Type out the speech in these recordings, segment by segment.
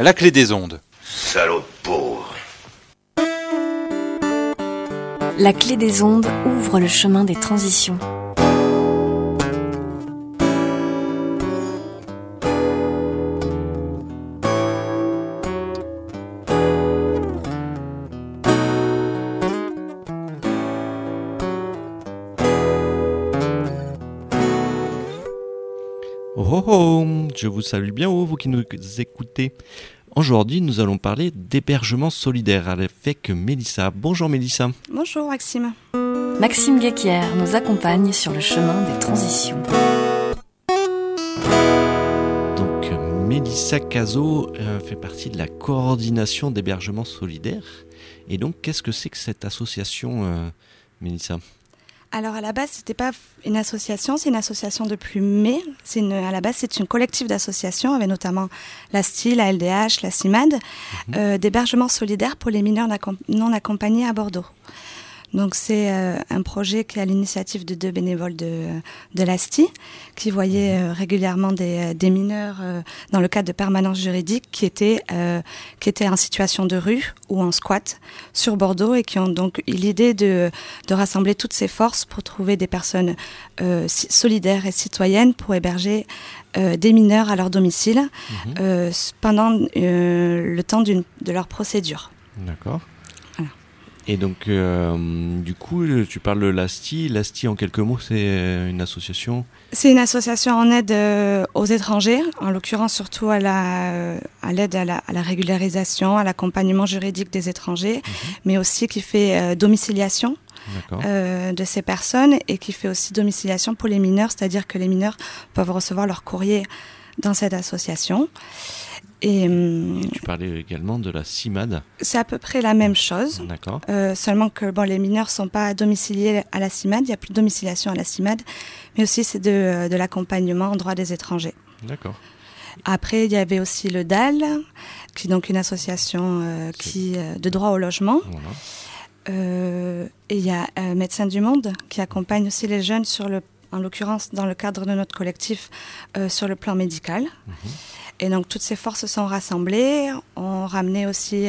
La clé des ondes. Salaud de pauvre. La clé des ondes ouvre le chemin des transitions. Je vous salue bien, oh, vous qui nous écoutez. Aujourd'hui, nous allons parler d'hébergement solidaire avec Mélissa. Bonjour Mélissa. Bonjour Maxime. Maxime Guéquière nous accompagne sur le chemin des transitions. Donc, Mélissa Cazot euh, fait partie de la coordination d'hébergement solidaire. Et donc, qu'est-ce que c'est que cette association, euh, Mélissa? Alors à la base, c'était pas une association, c'est une association depuis mai. C'est une, à la base, c'est une collective d'associations avec notamment la STI, la LDH, la CIMAD, euh, d'hébergement solidaire pour les mineurs non accompagnés à Bordeaux. Donc c'est euh, un projet qui est à l'initiative de deux bénévoles de, de l'ASTI qui voyaient euh, régulièrement des, des mineurs euh, dans le cadre de permanence juridique qui étaient, euh, qui étaient en situation de rue ou en squat sur Bordeaux et qui ont donc eu l'idée de, de rassembler toutes ces forces pour trouver des personnes euh, solidaires et citoyennes pour héberger euh, des mineurs à leur domicile euh, s- pendant euh, le temps de leur procédure. D'accord. Et donc, euh, du coup, tu parles de l'ASTI. L'ASTI, en quelques mots, c'est euh, une association? C'est une association en aide euh, aux étrangers, en l'occurrence surtout à la, euh, à l'aide à la, à la régularisation, à l'accompagnement juridique des étrangers, mais aussi qui fait euh, domiciliation euh, de ces personnes et qui fait aussi domiciliation pour les mineurs, c'est-à-dire que les mineurs peuvent recevoir leur courrier dans cette association. Et hum, Et tu parlais également de la CIMAD. c'est à peu près la même chose. D'accord. Euh, seulement que bon, les mineurs sont pas domiciliés à la CIMAD, il n'y a plus de domiciliation à la CIMAD, mais aussi c'est de, de l'accompagnement en droit des étrangers. D'accord. Après, il y avait aussi le DAL, qui est donc une association euh, qui, euh, de droit au logement. Voilà. Euh, et il y a euh, Médecins du Monde, qui accompagne aussi les jeunes, sur le, en l'occurrence dans le cadre de notre collectif, euh, sur le plan médical. Et donc toutes ces forces sont rassemblées. On ramenait aussi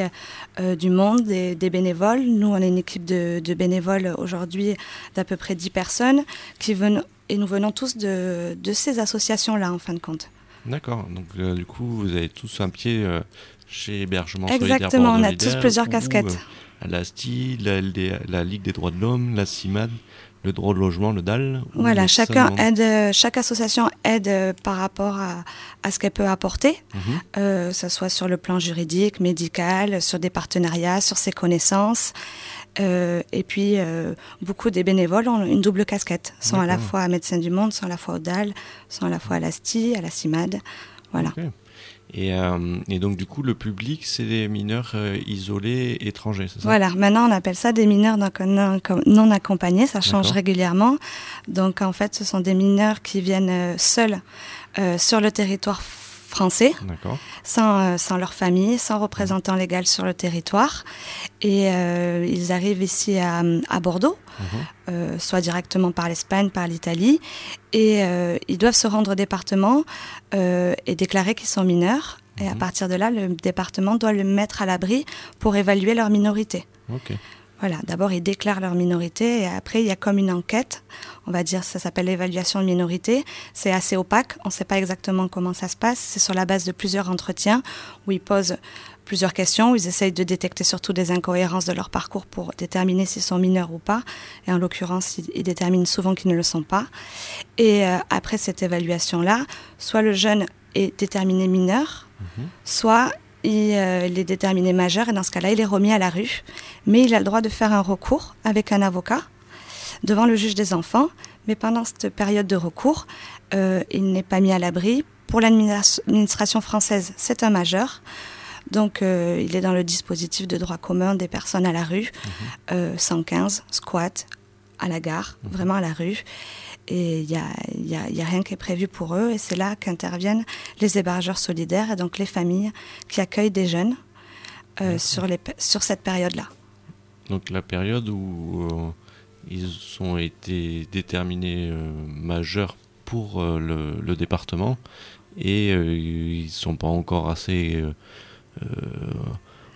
euh, du monde, des, des bénévoles. Nous, on est une équipe de, de bénévoles aujourd'hui d'à peu près 10 personnes qui et nous venons tous de, de ces associations-là, en fin de compte. D'accord. Donc, euh, du coup, vous avez tous un pied euh, chez Hébergement. Exactement, on a tous plusieurs casquettes. à l'ASTI, la, LDA la Ligue des droits de l'homme, la CIMAD, le droit de logement, le DAL. Voilà, chacun aide, chaque association aide euh, par rapport à, à ce qu'elle peut apporter, Mhm. euh, que ce soit sur le plan juridique, médical, sur des partenariats, sur ses connaissances. Euh, et puis, euh, beaucoup des bénévoles ont une double casquette, sont à la fois à Médecins du Monde, sont à la fois au DAL, sont à la fois à l'ASTI, à la CIMAD. Voilà. Et, euh, et donc, du coup, le public, c'est des mineurs euh, isolés étrangers, c'est ça? Voilà, maintenant on appelle ça des mineurs non, accompagnés, ça change régulièrement. Donc en fait, ce sont des mineurs qui viennent euh, seuls sur le territoire français, sans, euh, sans leur famille, sans représentant légal sur le territoire. Et euh, ils arrivent ici à, à Bordeaux, Mhm. euh, soit directement par l'Espagne, par l'Italie, et euh, ils doivent se rendre au département et déclarer qu'ils sont mineurs. Et à Mhm. partir de là, le département doit le mettre à l'abri pour évaluer leur minorité. Voilà, d'abord ils déclarent leur minorité et après il y a comme une enquête, on va dire ça s'appelle l'évaluation de minorité, c'est assez opaque, on ne sait pas exactement comment ça se passe, c'est sur la base de plusieurs entretiens où ils posent plusieurs questions, où ils essayent de détecter surtout des incohérences de leur parcours pour déterminer s'ils sont mineurs ou pas, et en l'occurrence ils, déterminent souvent qu'ils ne le sont pas. Et euh, après cette évaluation-là, soit le jeune est déterminé mineur, soit il, euh, il est déterminé majeur et dans ce cas-là, il est remis à la rue. Mais il a le droit de faire un recours avec un avocat devant le juge des enfants. Mais pendant cette période de recours, euh, il n'est pas mis à l'abri. Pour l'administration française, c'est un majeur. Donc, euh, il est dans le dispositif de droit commun des personnes à la rue, euh, 115, squat, à la gare, vraiment à la rue. Et il n'y a, y a- il y a rien qui est prévu pour eux. Et c'est là qu'interviennent les hébergeurs solidaires et donc les familles qui accueillent des jeunes euh, sur, les, pe- sur cette période-là. Donc, la période où euh, ils ont été déterminés euh, majeurs pour le, le département et ils sont pas encore assez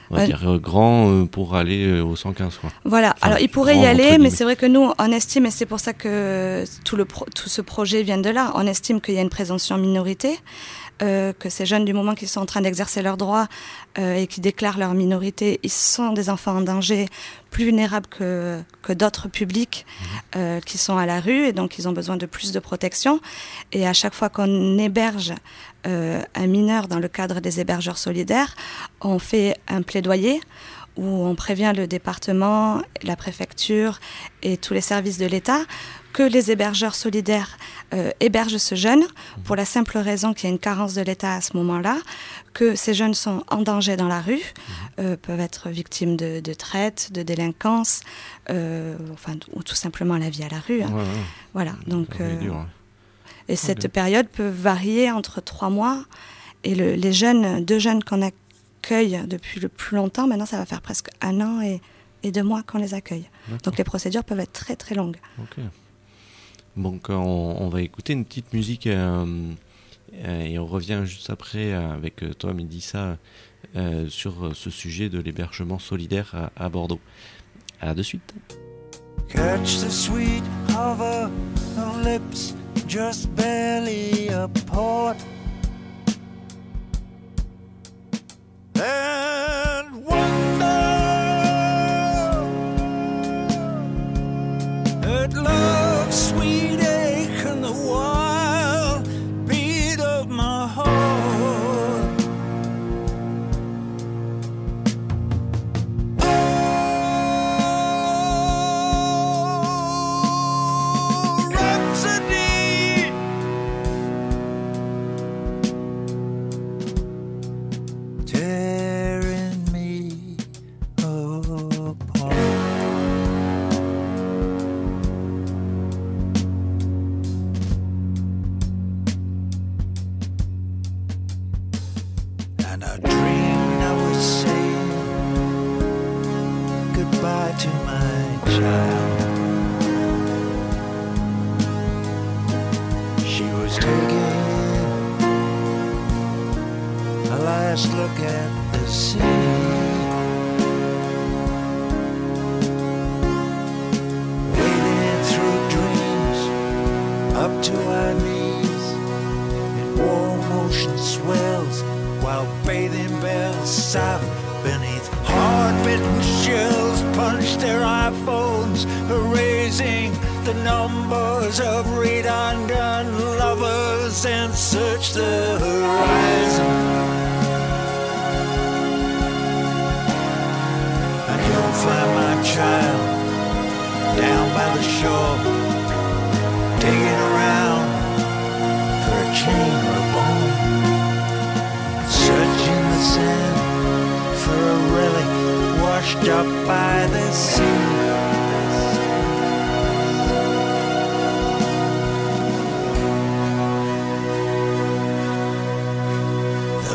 on va dire grand pour aller au 115 quoi. Voilà. Alors il pourrait y aller, mais c'est vrai que nous on estime et c'est pour ça que tout le tout ce projet vient de là. On estime qu'il y a une présomption minorité. Euh, que ces jeunes, du moment qu'ils sont en train d'exercer leurs droits euh, et qui déclarent leur minorité, ils sont des enfants en danger, plus vulnérables que, que d'autres publics mmh. euh, qui sont à la rue, et donc ils ont besoin de plus de protection. Et à chaque fois qu'on héberge un mineur dans le cadre des hébergeurs solidaires, on fait un plaidoyer où on prévient le département, la préfecture et tous les services de l'État que les hébergeurs solidaires euh, hébergent ce jeune pour la simple raison qu'il y a une carence de l'État à ce moment-là, que ces jeunes sont en danger dans la rue, euh, peuvent être victimes de, de traite, de délinquance, euh, enfin, ou tout simplement la vie à la rue. Hein. Voilà, donc. Et cette période peut varier entre trois mois et le, les jeunes, deux jeunes qu'on accueille depuis le plus longtemps, maintenant ça va faire presque un an et, et deux mois qu'on les accueille. Donc les procédures peuvent être très très longues. Donc on, va écouter une petite musique euh, euh, et on revient juste après avec euh, toi Médissa sur ce sujet de l'hébergement solidaire à, Bordeaux. À de suite.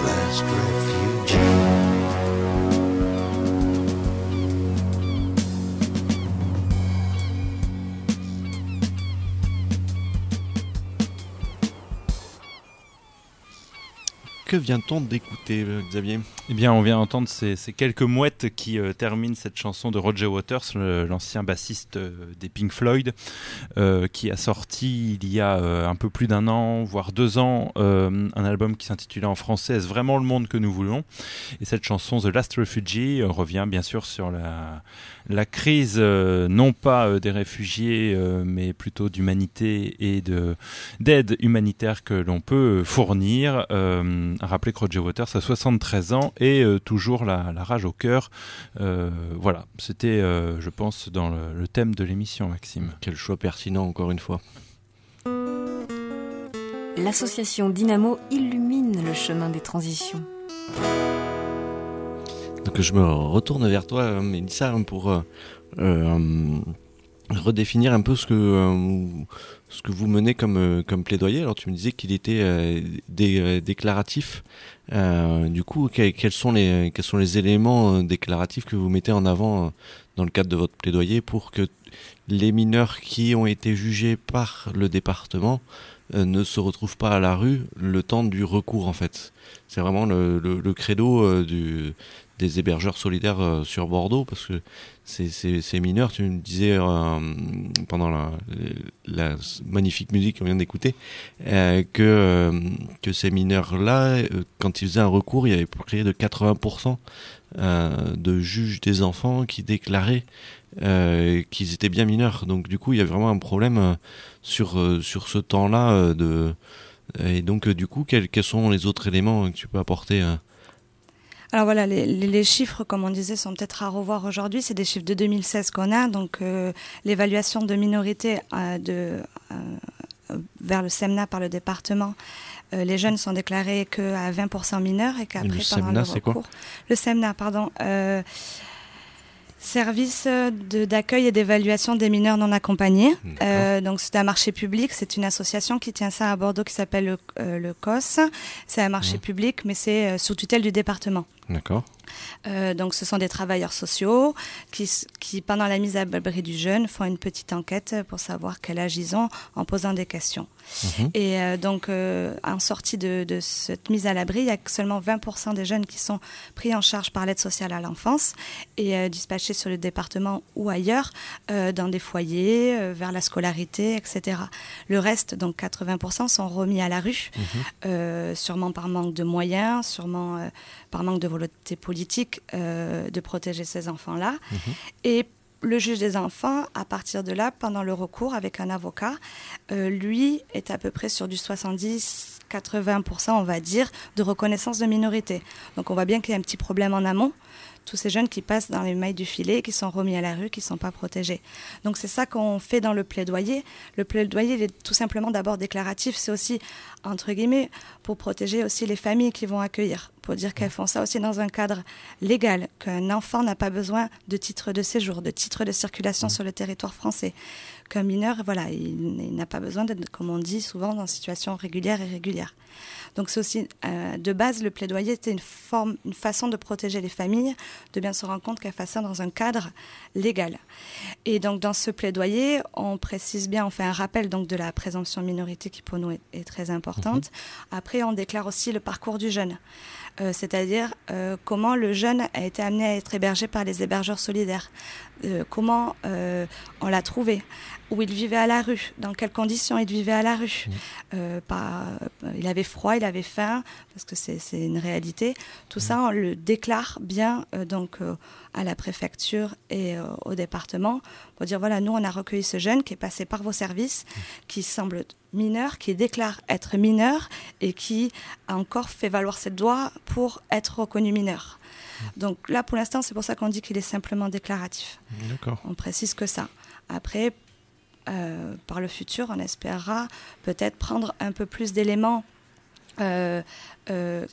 Last refugee. Vient-on d'écouter, euh, Xavier? Eh bien, on vient d'entendre ces, quelques mouettes qui euh, terminent cette chanson de Roger Waters, l'ancien bassiste euh, des Pink Floyd, qui a sorti il y a un peu plus d'un an, voire deux ans, un album qui s'intitulait en français Est-ce vraiment le monde que nous voulons? Et cette chanson The Last Refugee revient bien sûr sur la, la crise, euh, non pas euh, des réfugiés, euh, mais plutôt d'humanité et de d'aide humanitaire que l'on peut fournir. Euh, rappeler que Roger Waters a 73 ans et euh, toujours la, la rage au cœur. Euh, voilà, c'était, euh, je pense, dans le, le thème de l'émission, Maxime. Quel choix pertinent, encore une fois. L'association Dynamo illumine le chemin des transitions. Donc je me retourne vers toi, euh, Mélissa, pour euh, euh, redéfinir un peu ce que ce que vous menez comme comme plaidoyer. Alors tu me disais qu'il était dé- déclaratif. Du coup, que- quels sont les quels sont les éléments déclaratifs que vous mettez en avant dans le cadre de votre plaidoyer pour que les mineurs qui ont été jugés par le département ne se retrouvent pas à la rue le temps du recours en fait? C'est vraiment le, le, credo du, des hébergeurs solidaires sur Bordeaux parce que ces, mineurs, tu me disais pendant la, magnifique musique qu'on vient d'écouter, que, que ces mineurs-là, quand ils faisaient un recours, il y avait près de 80% de juges des enfants qui déclaraient euh, qu'ils étaient bien mineurs. Donc du coup, il y a vraiment un problème euh, sur, euh, sur ce temps-là. de et donc du coup, quels, quels, sont les autres éléments que tu peux apporter alors voilà, les, les, chiffres, comme on disait, sont peut-être à revoir aujourd'hui. C'est des chiffres de 2016 qu'on a. Donc l'évaluation de minorité de, vers le SEMNA par le département, les jeunes sont déclarés qu'à 20% mineurs et qu'après, le SEMNA, c'est quoi Le SEMNA, pardon. Service d'accueil et d'évaluation des mineurs non accompagnés. Euh, donc c'est un marché public, c'est une association qui tient ça à Bordeaux qui s'appelle le, euh, COS. C'est un marché public, mais c'est euh, sous tutelle du département. D'accord. Euh, donc, ce sont des travailleurs sociaux qui, qui, pendant la mise à l'abri du jeune, font une petite enquête pour savoir quel âge ils ont en posant des questions. Mhm. Et euh, donc, euh, en sortie de, de, cette mise à l'abri, il y a seulement 20% des jeunes qui sont pris en charge par l'aide sociale à l'enfance et dispatchés sur le département ou ailleurs, dans des foyers, vers la scolarité, etc. Le reste, donc 80%, sont remis à la rue, mhm. sûrement par manque de moyens, sûrement par manque de volonté politique euh, de protéger ces enfants-là. Mhm. Et le juge des enfants, à partir de là, pendant le recours avec un avocat, euh, lui est à peu près sur du 70-80%, on va dire, de reconnaissance de minorité. Donc on voit bien qu'il y a un petit problème en amont tous ces jeunes qui passent dans les mailles du filet, qui sont remis à la rue, qui ne sont pas protégés. Donc c'est ça qu'on fait dans le plaidoyer. Le plaidoyer il est tout simplement d'abord déclaratif, c'est aussi, entre guillemets, pour protéger aussi les familles qui vont accueillir, pour dire qu'elles font ça aussi dans un cadre légal, qu'un enfant n'a pas besoin de titre de séjour, de titre de circulation mmh. sur le territoire français, qu'un mineur, voilà, il, n'a pas besoin d'être, comme on dit souvent, dans une situation régulière et régulière. Donc c'est aussi euh, de base le plaidoyer, c'était une forme, une façon de protéger les familles, de bien se rendre compte qu'elles fassent ça dans un cadre légal. Et donc dans ce plaidoyer, on précise bien, on fait un rappel donc de la présomption de minorité qui pour nous est, très importante. Mhm. Après, on déclare aussi le parcours du jeune. Euh, c'est-à-dire euh, comment le jeune a été amené à être hébergé par les hébergeurs solidaires, comment on l'a trouvé, où il vivait à la rue, dans quelles conditions il vivait à la rue. Mmh. Euh, pas, il avait froid, il avait faim, parce que c'est une réalité. Tout ça, on le déclare bien euh, donc euh, à la préfecture et au département pour dire voilà, nous on a recueilli ce jeune qui est passé par vos services, mmh. qui semble mineur, qui déclare être mineur et qui a encore fait valoir ses droits pour être reconnu mineur. Donc là, pour l'instant, c'est pour ça qu'on dit qu'il est simplement déclaratif. On précise que ça. Après, euh, par le futur, on espérera peut-être prendre un peu plus d'éléments euh, euh,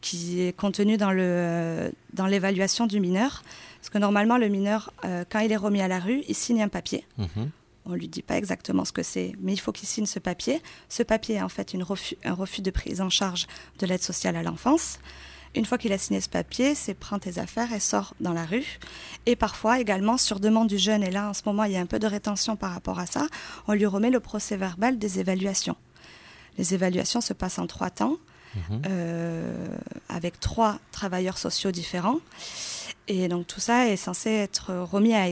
qui, est contenu dans, l'évaluation du mineur. Parce que normalement, le mineur, quand il est remis à la rue, il signe un papier. Mhm. On ne lui dit pas exactement ce que c'est, mais il faut qu'il signe ce papier. Ce papier est en fait une refus, un refus de prise en charge de l'aide sociale à l'enfance. Une fois qu'il a signé ce papier, c'est prend tes affaires et sort dans la rue. Et parfois également, sur demande du jeune, et là en ce moment il y a un peu de rétention par rapport à ça, on lui remet le procès verbal des évaluations. Les évaluations se passent en trois temps, mhm. euh, avec trois travailleurs sociaux différents. Et donc tout ça est censé être remis à,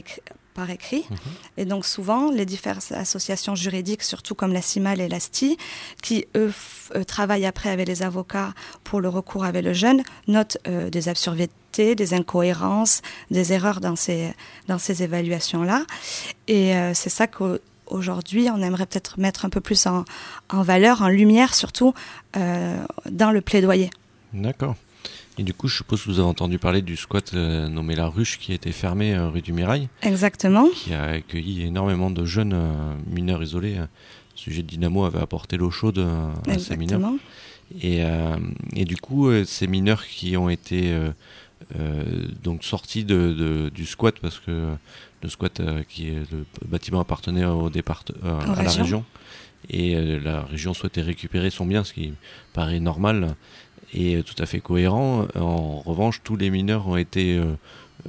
par écrit. Mhm. Et donc souvent, les diverses associations juridiques, surtout comme la CIMAL et la STI, qui eux euh, travaillent après avec les avocats pour le recours avec le jeune, notent euh, des absurdités, des incohérences, des erreurs dans ces, dans ces évaluations-là. Et euh, c'est ça qu'aujourd'hui, on aimerait peut-être mettre un peu plus en, en valeur, en lumière surtout, dans le plaidoyer. D'accord. Et du coup, je suppose que vous avez entendu parler du squat euh, nommé La Ruche qui a été fermé euh, rue du Mirail. Exactement. Qui a accueilli énormément de jeunes euh, mineurs isolés. Le sujet de Dynamo avait apporté l'eau chaude à ces mineurs. Et, et, du coup, ces mineurs qui ont été donc sortis de, du squat parce que le squat qui est le bâtiment appartenait au départ à la région et la région souhaitait récupérer son bien, ce qui paraît normal et tout à fait cohérent. En revanche, tous les mineurs ont été euh,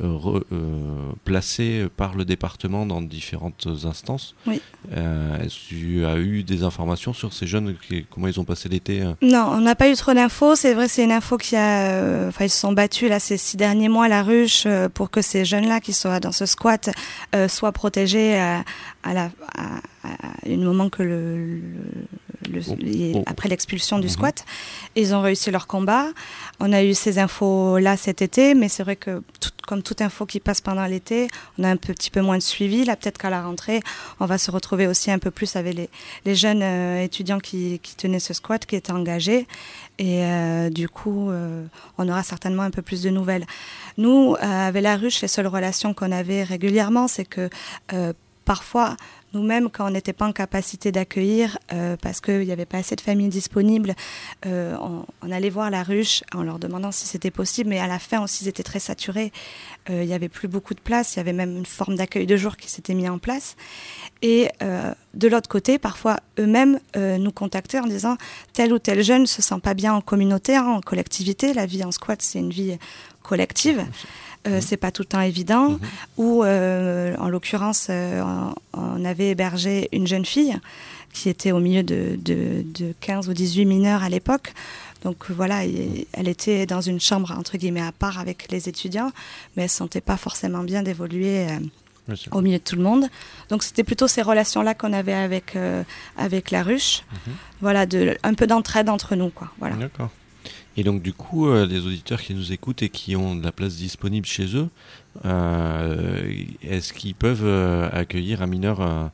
euh, re- euh, placés par le département dans différentes instances. Oui. Euh, Est-ce que tu as eu des informations sur ces jeunes, qui- comment ils ont passé l'été euh Non, on n'a pas eu trop d'infos. C'est vrai, c'est une info qui a. euh, Enfin, ils se sont battus là ces six derniers mois à la ruche euh, pour que ces jeunes-là qui soient dans ce squat euh, soient protégés à, à la à, à une moment que le, le- le- Oh, les- oh. après l'expulsion du Mhm. squat. Ils ont réussi leur combat. On a eu ces infos là cet été, mais c'est vrai que tout- comme toute info qui passe pendant l'été, on a un peu- petit peu moins de suivi. Là, peut-être qu'à la rentrée, on va se retrouver aussi un peu plus avec les, les jeunes euh, étudiants qui, qui tenaient ce squat, qui étaient engagés. Et euh, du coup, euh, on aura certainement un peu plus de nouvelles. Nous, avec la ruche, les seules relations qu'on avait régulièrement, c'est que parfois, nous-mêmes, quand on n'était pas en capacité d'accueillir, euh, parce qu'il n'y avait pas assez de familles disponibles, euh, on, on allait voir la ruche en leur demandant si c'était possible, mais à la fin aussi, ils étaient très saturés. Euh, il n'y avait plus beaucoup de place, il y avait même une forme d'accueil de jour qui s'était mis en place. Et euh, de l'autre côté, parfois, eux-mêmes euh, nous contactaient en disant tel ou tel jeune se sent pas bien en communauté, hein, en collectivité. La vie en squat, c'est une vie collective. Euh, C'est pas tout le temps évident. Mhm. Ou, euh, en l'occurrence, euh, on, avait hébergé une jeune fille qui était au milieu de, de, de 15 ou 18 mineurs à l'époque. Donc voilà, et- elle était dans une chambre entre guillemets à part avec les étudiants, mais elle se sentait pas forcément bien d'évoluer euh, au milieu de tout le monde. Donc c'était plutôt ces relations-là qu'on avait avec euh, avec la ruche. Mhm. Voilà, de, un peu d'entraide entre nous, quoi. Voilà. D'accord. Et donc du coup, euh, les auditeurs qui nous écoutent et qui ont de la place disponible chez eux, euh, est-ce qu'ils peuvent euh, accueillir un mineur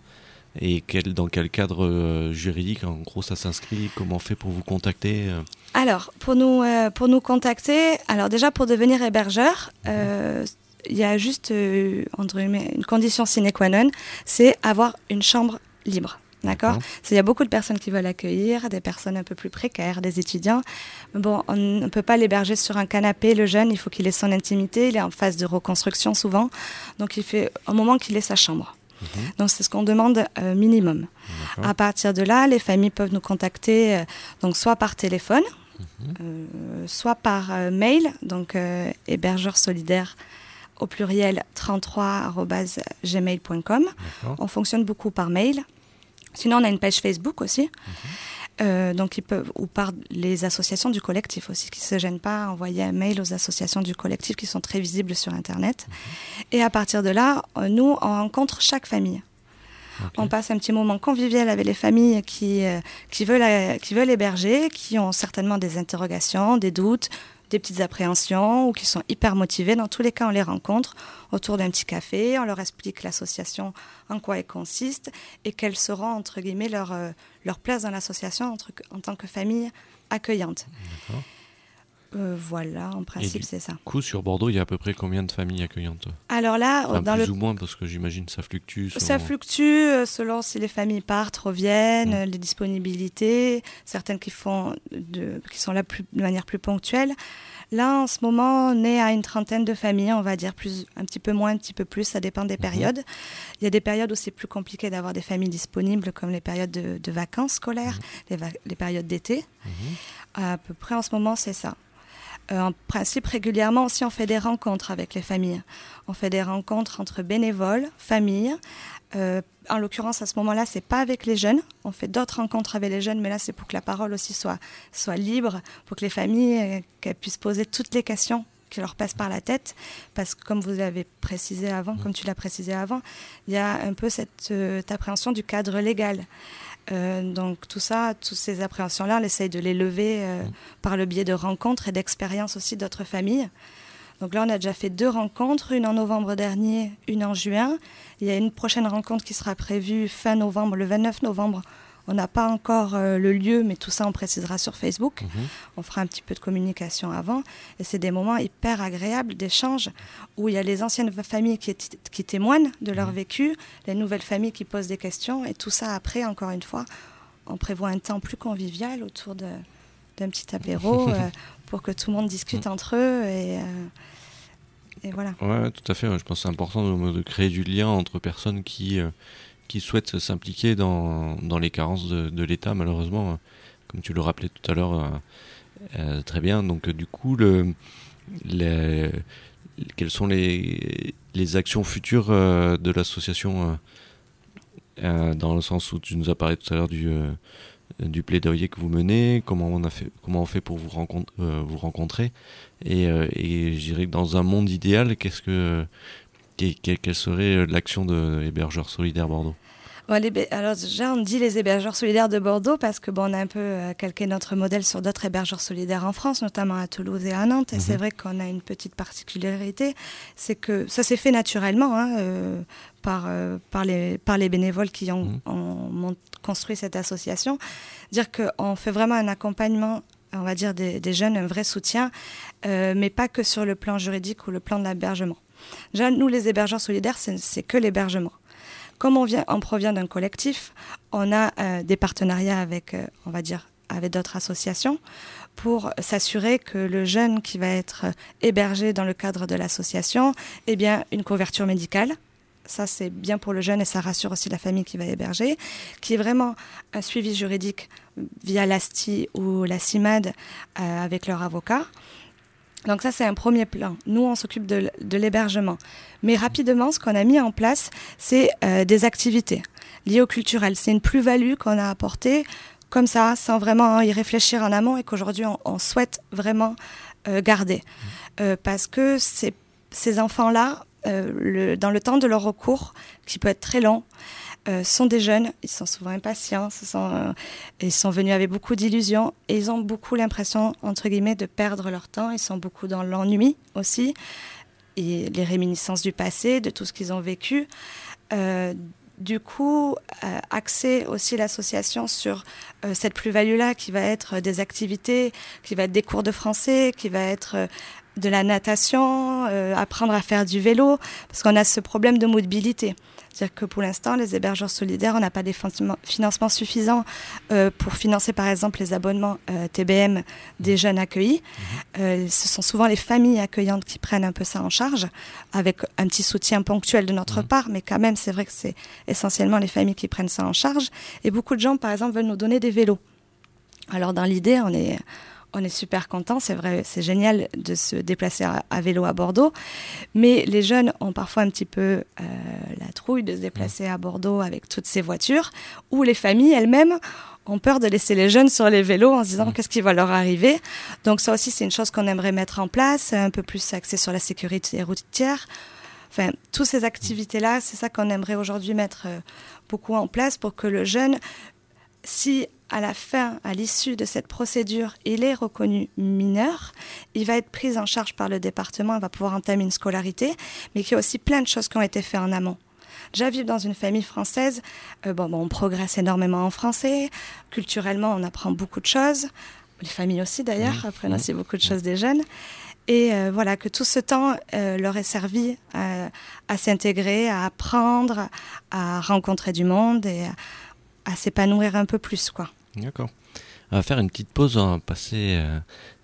et quel, dans quel cadre juridique en gros ça s'inscrit Comment on fait pour vous contacter Alors, pour nous, pour nous contacter, alors déjà pour devenir hébergeur, euh, il y a juste euh, entre une condition sine qua non, c'est avoir une chambre libre. D'accord Il y a beaucoup de personnes qui veulent accueillir, des personnes un peu plus précaires, des étudiants. Mais Bon, on ne peut pas l'héberger sur un canapé, le jeune, il faut qu'il ait son intimité, il est en phase de reconstruction souvent. Donc il fait un moment qu'il ait sa chambre. Mhm. Donc c'est ce qu'on demande euh, minimum. À partir de là, les familles peuvent nous contacter euh, donc soit par téléphone, Mhm. euh, soit par mail, donc hébergeur solidaire au pluriel 33@gmail.com. D'accord. On fonctionne beaucoup par mail. Sinon, on a une page Facebook aussi. Euh, donc ils peuvent ou par les associations du collectif aussi qui se gênent pas à envoyer un mail aux associations du collectif qui sont très visibles sur internet. Et à partir de là euh, nous on rencontre chaque famille. On passe un petit moment convivial avec les familles qui, euh, qui, veulent, euh, qui veulent héberger, qui ont certainement des interrogations, des doutes, des petites appréhensions ou qui sont hyper motivés. Dans tous les cas, on les rencontre autour d'un petit café, on leur explique l'association, en quoi elle consiste et quelles seront, entre guillemets, leur, euh, leur place dans l'association en tant que famille accueillante. D'accord. Euh, voilà, en principe, c'est ça. Du coup, sur Bordeaux, il y a à peu près combien de familles accueillantes? Alors là, Enfin, dans Plus le ou moins, parce que j'imagine ça fluctue. Ça fluctue euh, selon si les familles partent, reviennent, Mm. les disponibilités, certaines qui font de, qui sont là plus, de manière plus ponctuelle. Là, en ce moment, on est à une trentaine de familles, on va dire plus, un petit peu moins, un petit peu plus, ça dépend des périodes. Il y a des périodes où c'est plus compliqué d'avoir des familles disponibles, comme les périodes de, de vacances scolaires, les, va- les périodes d'été. Mhm. À peu près en ce moment, c'est ça. Euh, en principe, régulièrement aussi, on fait des rencontres avec les familles. On fait des rencontres entre bénévoles, familles. Euh, en l'occurrence, à ce moment-là, c'est pas avec les jeunes. On fait d'autres rencontres avec les jeunes, mais là, c'est pour que la parole aussi soit, soit libre, pour que les familles euh, puissent poser toutes les questions qui leur passent par la tête. Parce que, comme vous l'avez précisé avant, comme tu l'as précisé avant, il y a un peu cette appréhension du cadre légal. Euh, donc tout ça, toutes ces appréhensions-là, on essaye de les lever euh, par le biais de rencontres et d'expériences aussi d'autres familles. Donc là, on a déjà fait deux rencontres, une en novembre dernier, une en juin. Il y a une prochaine rencontre qui sera prévue fin novembre, le 29 novembre. On n'a pas encore euh, le lieu, mais tout ça, on précisera sur Facebook. Mhm. On fera un petit peu de communication avant. Et c'est des moments hyper agréables d'échange où il y a les anciennes familles qui, témoignent de leur vécu, les nouvelles familles qui posent des questions. Et tout ça, après, encore une fois, on prévoit un temps plus convivial autour de- d'un petit apéro euh, pour que tout le monde discute entre eux. Et, euh, et voilà. Ouais, tout à fait. Je pense que c'est important de, de créer du lien entre personnes qui, euh, qui souhaitent s'impliquer dans, dans les carences de, l'État, malheureusement, comme tu le rappelais tout à l'heure euh, euh, très bien. Donc, euh, du coup, le, le- quelles sont les, les actions futures de l'association dans le sens où tu nous as parlé tout à l'heure du du plaidoyer que vous menez, comment on a fait, comment on fait pour vous, rencontre, vous rencontrer, et, et je dirais que dans un monde idéal, qu'est-ce que quelle serait l'action de l'hébergeur solidaire Bordeaux? Alors déjà, on dit les hébergeurs solidaires de Bordeaux parce que bon, on a un peu euh, calqué notre modèle sur d'autres hébergeurs solidaires en France, notamment à Toulouse et à Nantes. Et c'est mhm. vrai qu'on a une petite particularité, c'est que ça s'est fait naturellement hein, euh, par, euh, par, les, par les bénévoles qui ont, mhm. construit cette association. Dire qu'on fait vraiment un accompagnement on va dire des, jeunes, un vrai soutien, mais pas que sur le plan juridique ou le plan de l'hébergement. Déjà, nous, les hébergeurs solidaires, c'est que l'hébergement. Comme on, vient, provient d'un collectif, on a euh, des partenariats avec, euh, on va dire, avec d'autres associations pour s'assurer que le jeune qui va être hébergé dans le cadre de l'association ait bien une couverture médicale. Ça, c'est bien pour le jeune et ça rassure aussi la famille qui va héberger, qui est vraiment un suivi juridique via l'ASTI ou la CIMAD euh, avec leur avocat. Donc ça, c'est un premier plan. Nous, on s'occupe de, l'hébergement. Mais rapidement, ce qu'on a mis en place, c'est euh, des activités liées au culturel. C'est une plus-value qu'on a apportée comme ça, sans vraiment y réfléchir en amont et qu'aujourd'hui, on, souhaite vraiment euh, garder. Euh, parce que ces enfants-là, dans le temps de leur recours, qui peut être très long, euh, sont des jeunes, ils sont souvent impatients, euh, ils sont venus avec beaucoup d'illusions et ils ont beaucoup l'impression, entre guillemets, de perdre leur temps. Ils sont beaucoup dans l'ennui aussi et les réminiscences du passé, de tout ce qu'ils ont vécu. Euh, du coup, axer aussi l'association sur cette plus-value-là qui va être des activités, qui va être des cours de français, qui va être de la natation, apprendre à faire du vélo, parce qu'on a ce problème de mobilité. C'est-à-dire que pour l'instant, les hébergeurs solidaires, on n'a pas des financements suffisants euh, pour financer par exemple les abonnements euh, TBM des mmh. jeunes accueillis. Euh, ce sont souvent les familles accueillantes qui prennent un peu ça en charge, avec un petit soutien ponctuel de notre mmh. part, mais quand même, c'est vrai que c'est essentiellement les familles qui prennent ça en charge. Et beaucoup de gens, par exemple, veulent nous donner des vélos. Alors dans l'idée, on est on est super content, c'est vrai, c'est génial de se déplacer à, vélo à Bordeaux, mais les jeunes ont parfois un petit peu euh, la trouille de se déplacer à Bordeaux avec toutes ces voitures, ou les familles elles-mêmes ont peur de laisser les jeunes sur les vélos en se disant qu'est-ce qui va leur arriver. Donc ça aussi, c'est une chose qu'on aimerait mettre en place, un peu plus axé sur la sécurité routière. Enfin, toutes ces activités-là, c'est ça qu'on aimerait aujourd'hui mettre euh, beaucoup en place pour que le jeune, si à la fin, à l'issue de cette procédure, il est reconnu mineur, il va être pris en charge par le département, il va pouvoir entamer une scolarité, mais il y a aussi plein de choses qui ont été faites en amont. Déjà, vivre dans une famille française, euh, bon, on progresse énormément en français, culturellement, on apprend beaucoup de choses, les familles aussi d'ailleurs apprennent aussi beaucoup de choses des jeunes. Et euh, voilà, que tout ce temps euh, leur est servi à s'intégrer, à apprendre, à rencontrer du monde et à s'épanouir un peu plus, quoi. D'accord. On va faire une petite pause, on va passer euh,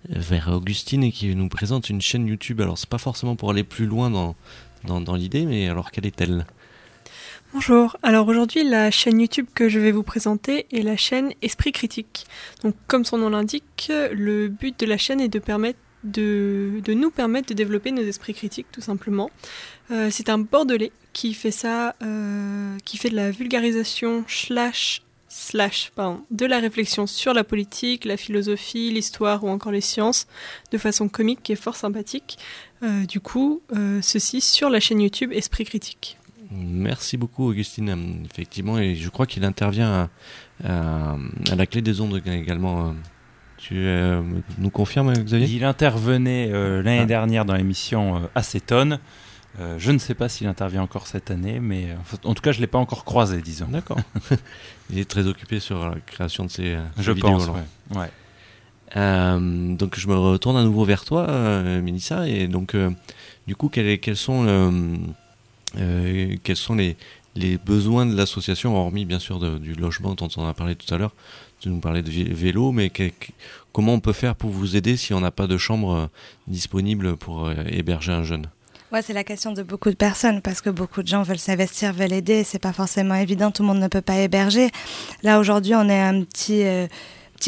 vers Augustine qui nous présente une chaîne YouTube. Alors c'est pas forcément pour aller plus loin dans, l'idée, mais alors quelle est-elle? Bonjour, alors aujourd'hui la chaîne YouTube que je vais vous présenter est la chaîne Esprit Critique. Donc comme son nom l'indique, le but de la chaîne est de permettre de, de, nous permettre de développer nos esprits critiques tout simplement. Euh, c'est un bordelais qui fait ça, euh, qui fait de la vulgarisation slash slash pardon, de la réflexion sur la politique, la philosophie, l'histoire ou encore les sciences de façon comique et fort sympathique. Euh, du coup, euh, ceci sur la chaîne YouTube Esprit Critique. Merci beaucoup Augustine. Effectivement, et je crois qu'il intervient à, la clé des ondes également. Tu nous confirmes Xavier? Il intervenait l'année ah. dernière dans l'émission Acétone. Euh, je ne sais pas s'il intervient encore cette année, mais euh, en tout cas, je ne l'ai pas encore croisé, disons. D'accord. Il est très occupé sur la création de ses euh, je pense, Ouais. donc, je me retourne à nouveau vers toi, Mélissa. Et donc, du coup, quels, quels sont, quels sont les, les besoins de l'association, hormis bien sûr du logement dont on a parlé tout à l'heure? Tu nous parlais de vélo, mais comment on peut faire pour vous aider si on n'a pas de chambre disponible pour héberger un jeune? C'est la question de beaucoup de personnes parce que beaucoup de gens veulent s'investir, veulent aider. C'est pas forcément évident. Tout le monde ne peut pas héberger. Là aujourd'hui, on est un petit, euh,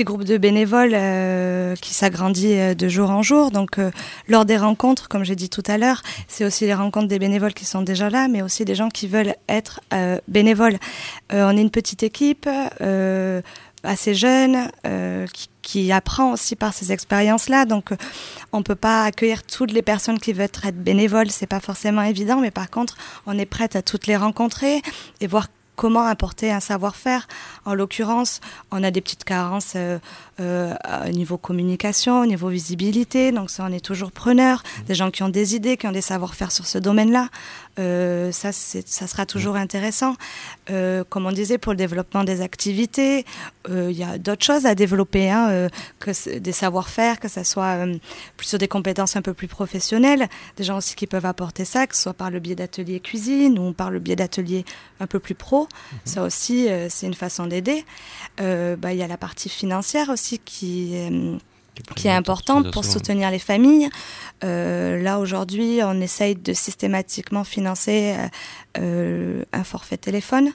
groupe de bénévoles euh, qui s'agrandit euh, de jour en jour. Donc, lors des rencontres, comme j'ai dit tout à l'heure, c'est aussi les rencontres des bénévoles qui sont déjà là, mais aussi des gens qui veulent être bénévoles. On est une petite équipe assez jeune euh, qui, apprend aussi par ces expériences-là. Donc, on peut pas accueillir toutes les personnes qui veulent être bénévoles. C'est pas forcément évident, mais par contre, on est prête à toutes les rencontrer et voir comment apporter un savoir-faire. En l'occurrence, on a des petites carences euh, euh, au niveau communication, au niveau visibilité, donc ça on est toujours preneur. Des gens qui ont des idées, qui ont des savoir-faire sur ce domaine-là, euh, ça, sera toujours intéressant. Euh, comme on disait, pour le développement des activités, euh, il y a d'autres choses à développer, hein, que des savoir-faire, que ce soit plus sur des compétences un peu plus professionnelles, des gens aussi qui peuvent apporter ça, que ce soit par le biais d'ateliers cuisine ou par le biais d'ateliers un peu plus pro. Ça aussi, c'est une façon d'aider. Bah, Il y a la partie financière aussi qui... qui est importante pour soutenir les familles. Euh, là, aujourd'hui, on essaye de systématiquement financer euh, euh, un forfait téléphone.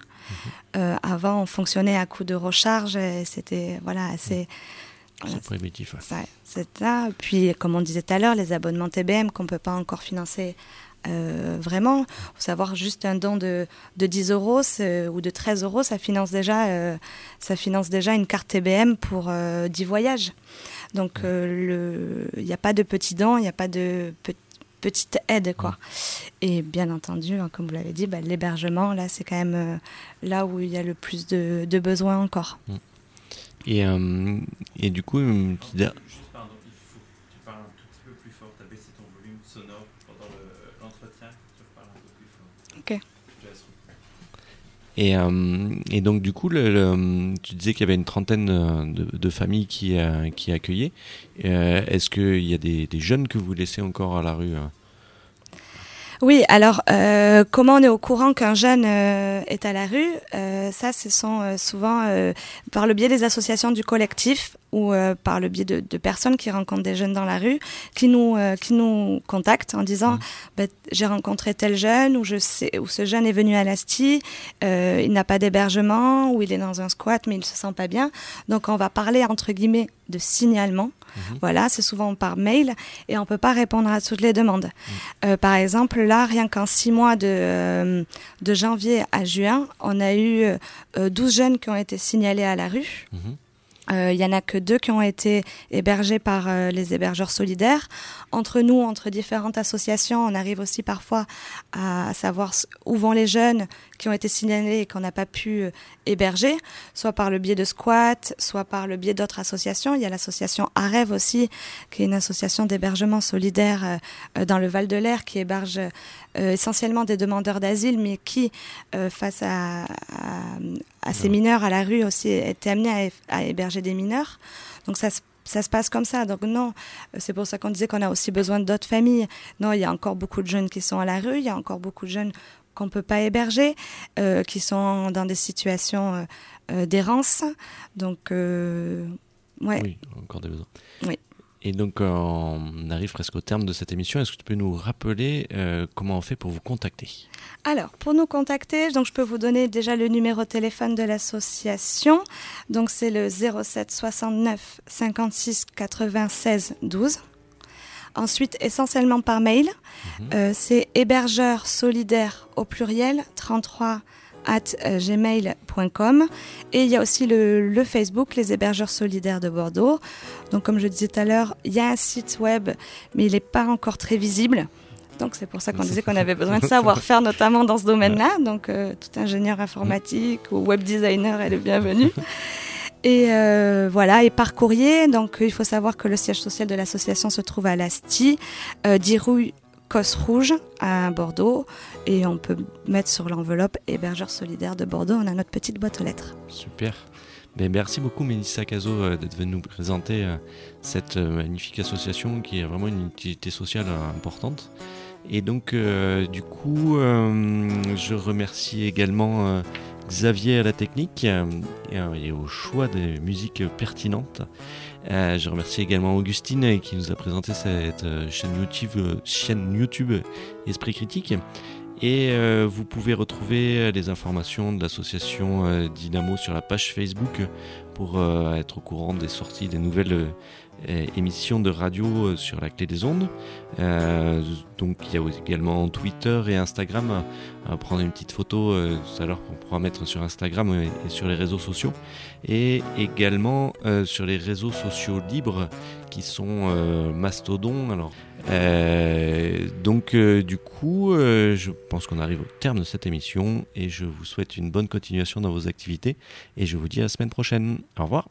Euh, avant, on fonctionnait à coût de recharge et c'était voilà, assez. voilà, C'est primitif. ouais. c'est ça. Puis, comme on disait tout à l'heure, les abonnements TBM qu'on ne peut pas encore financer euh, vraiment. Il faut savoir juste un don de, de 10 euros ou de 13 euros, ça finance déjà, euh, ça finance déjà une carte TBM pour euh, 10 voyages. Donc, euh, il n'y a pas de petits dons, il n'y a pas de pe- petite aide, quoi. Et bien entendu, hein, comme vous l'avez dit, bah, l'hébergement, là, c'est quand même euh, là où il y a le plus de, de besoins encore. Et, euh, et du coup, une petite der- Juste, pardon, il faut que tu parles un tout petit peu plus fort. Tu as baissé ton volume sonore pendant le- l'entretien. tu reparles un peu plus fort. Ok. Je te laisse reprendre. Et, euh, et donc du coup, tu disais qu'il y avait une trentaine euh, de, familles qui, euh, qui accueillaient. Est-ce qu'il y a des, jeunes que vous laissez encore à la rue Oui, alors euh, comment on est au courant qu'un jeune euh, est à la rue Euh, Ça, ce sont euh, souvent euh, par le biais des associations du collectif ou euh, par le biais de, de personnes qui rencontrent des jeunes dans la rue, qui nous euh, qui nous contactent en disant Bah, j'ai rencontré tel jeune ou je sais ou ce jeune est venu à l'Asti, euh, il n'a pas d'hébergement ou il est dans un squat mais il se sent pas bien. Donc on va parler entre guillemets de signalement. Voilà, c'est souvent par mail et on peut pas répondre à toutes les demandes. Euh, par exemple, là, rien qu'en six mois de, euh, de janvier à juin, on a eu euh, 12 jeunes qui ont été signalés à la rue. Mhm. Euh, Il y en a que deux qui ont été hébergés par euh, les hébergeurs solidaires. Entre nous, entre différentes associations, on arrive aussi parfois à, savoir où vont les jeunes qui ont été signalés et qu'on n'a pas pu euh, héberger, soit par le biais de squat, soit par le biais d'autres associations. Il y a l'association AREV aussi, qui est une association d'hébergement solidaire euh, euh, dans le Val-de-Lair, qui héberge euh, essentiellement des demandeurs d'asile, mais qui, euh, face à, à ces mineurs à la rue aussi, était amené à, hé- à héberger des mineurs. Donc ça se ça se passe comme ça. Donc non, c'est pour ça qu'on disait qu'on a aussi besoin d'autres familles. Non, il y a encore beaucoup de jeunes qui sont à la rue, il y a encore beaucoup de jeunes qu'on ne peut pas héberger, euh, qui sont dans des situations euh, euh, d'errance. Donc, euh, ouais. Oui, encore des besoins. Oui. Et donc, on arrive presque au terme de cette émission. Est-ce que tu peux nous rappeler euh, comment on fait pour vous contacter? Alors, pour nous contacter, donc je peux vous donner déjà le numéro de téléphone de l'association. Donc, c'est le 07 69 56 96 12. Ensuite, essentiellement par mail, euh, c'est hébergeur solidaire au pluriel 33 at euh, gmail.com et il y a aussi le, le Facebook les hébergeurs solidaires de Bordeaux. Donc comme je disais tout à l'heure il y a un site web mais il n'est pas encore très visible. Donc c'est pour ça qu'on disait qu'on avait besoin de savoir-faire notamment dans ce domaine-là. Donc euh, tout ingénieur informatique ou web designer est le bienvenu et euh, voilà, et par courrier, donc il faut savoir que le siège social de l'association se trouve à l'Asti, euh, 10 rue Cosse Rouge à Bordeaux, et on peut mettre sur l'enveloppe hébergeur solidaire de Bordeaux, on a notre petite boîte aux lettres. Super. Ben, merci beaucoup Mélissa Cazot euh, d'être venue nous présenter euh, cette euh, magnifique association qui est vraiment une utilité sociale importante. Et donc du coup, je remercie également Xavier à la technique euh, et, euh, et au choix des musiques pertinentes. Euh, je remercie également Augustine qui nous a présenté cette chaîne YouTube, chaîne YouTube Esprit Critique. Et vous pouvez retrouver les informations de l'association Dynamo sur la page Facebook pour être au courant des sorties des nouvelles émission de radio euh, sur la clé des ondes. Euh, donc il y a également Twitter et Instagram. À prendre une petite photo tout à l'heure qu'on pourra mettre sur Instagram et, sur les réseaux sociaux. Et également sur les réseaux sociaux libres qui sont Mastodon. Alors, donc du coup, je pense qu'on arrive au terme de cette émission et je vous souhaite une bonne continuation dans vos activités et je vous dis à la semaine prochaine. Au revoir.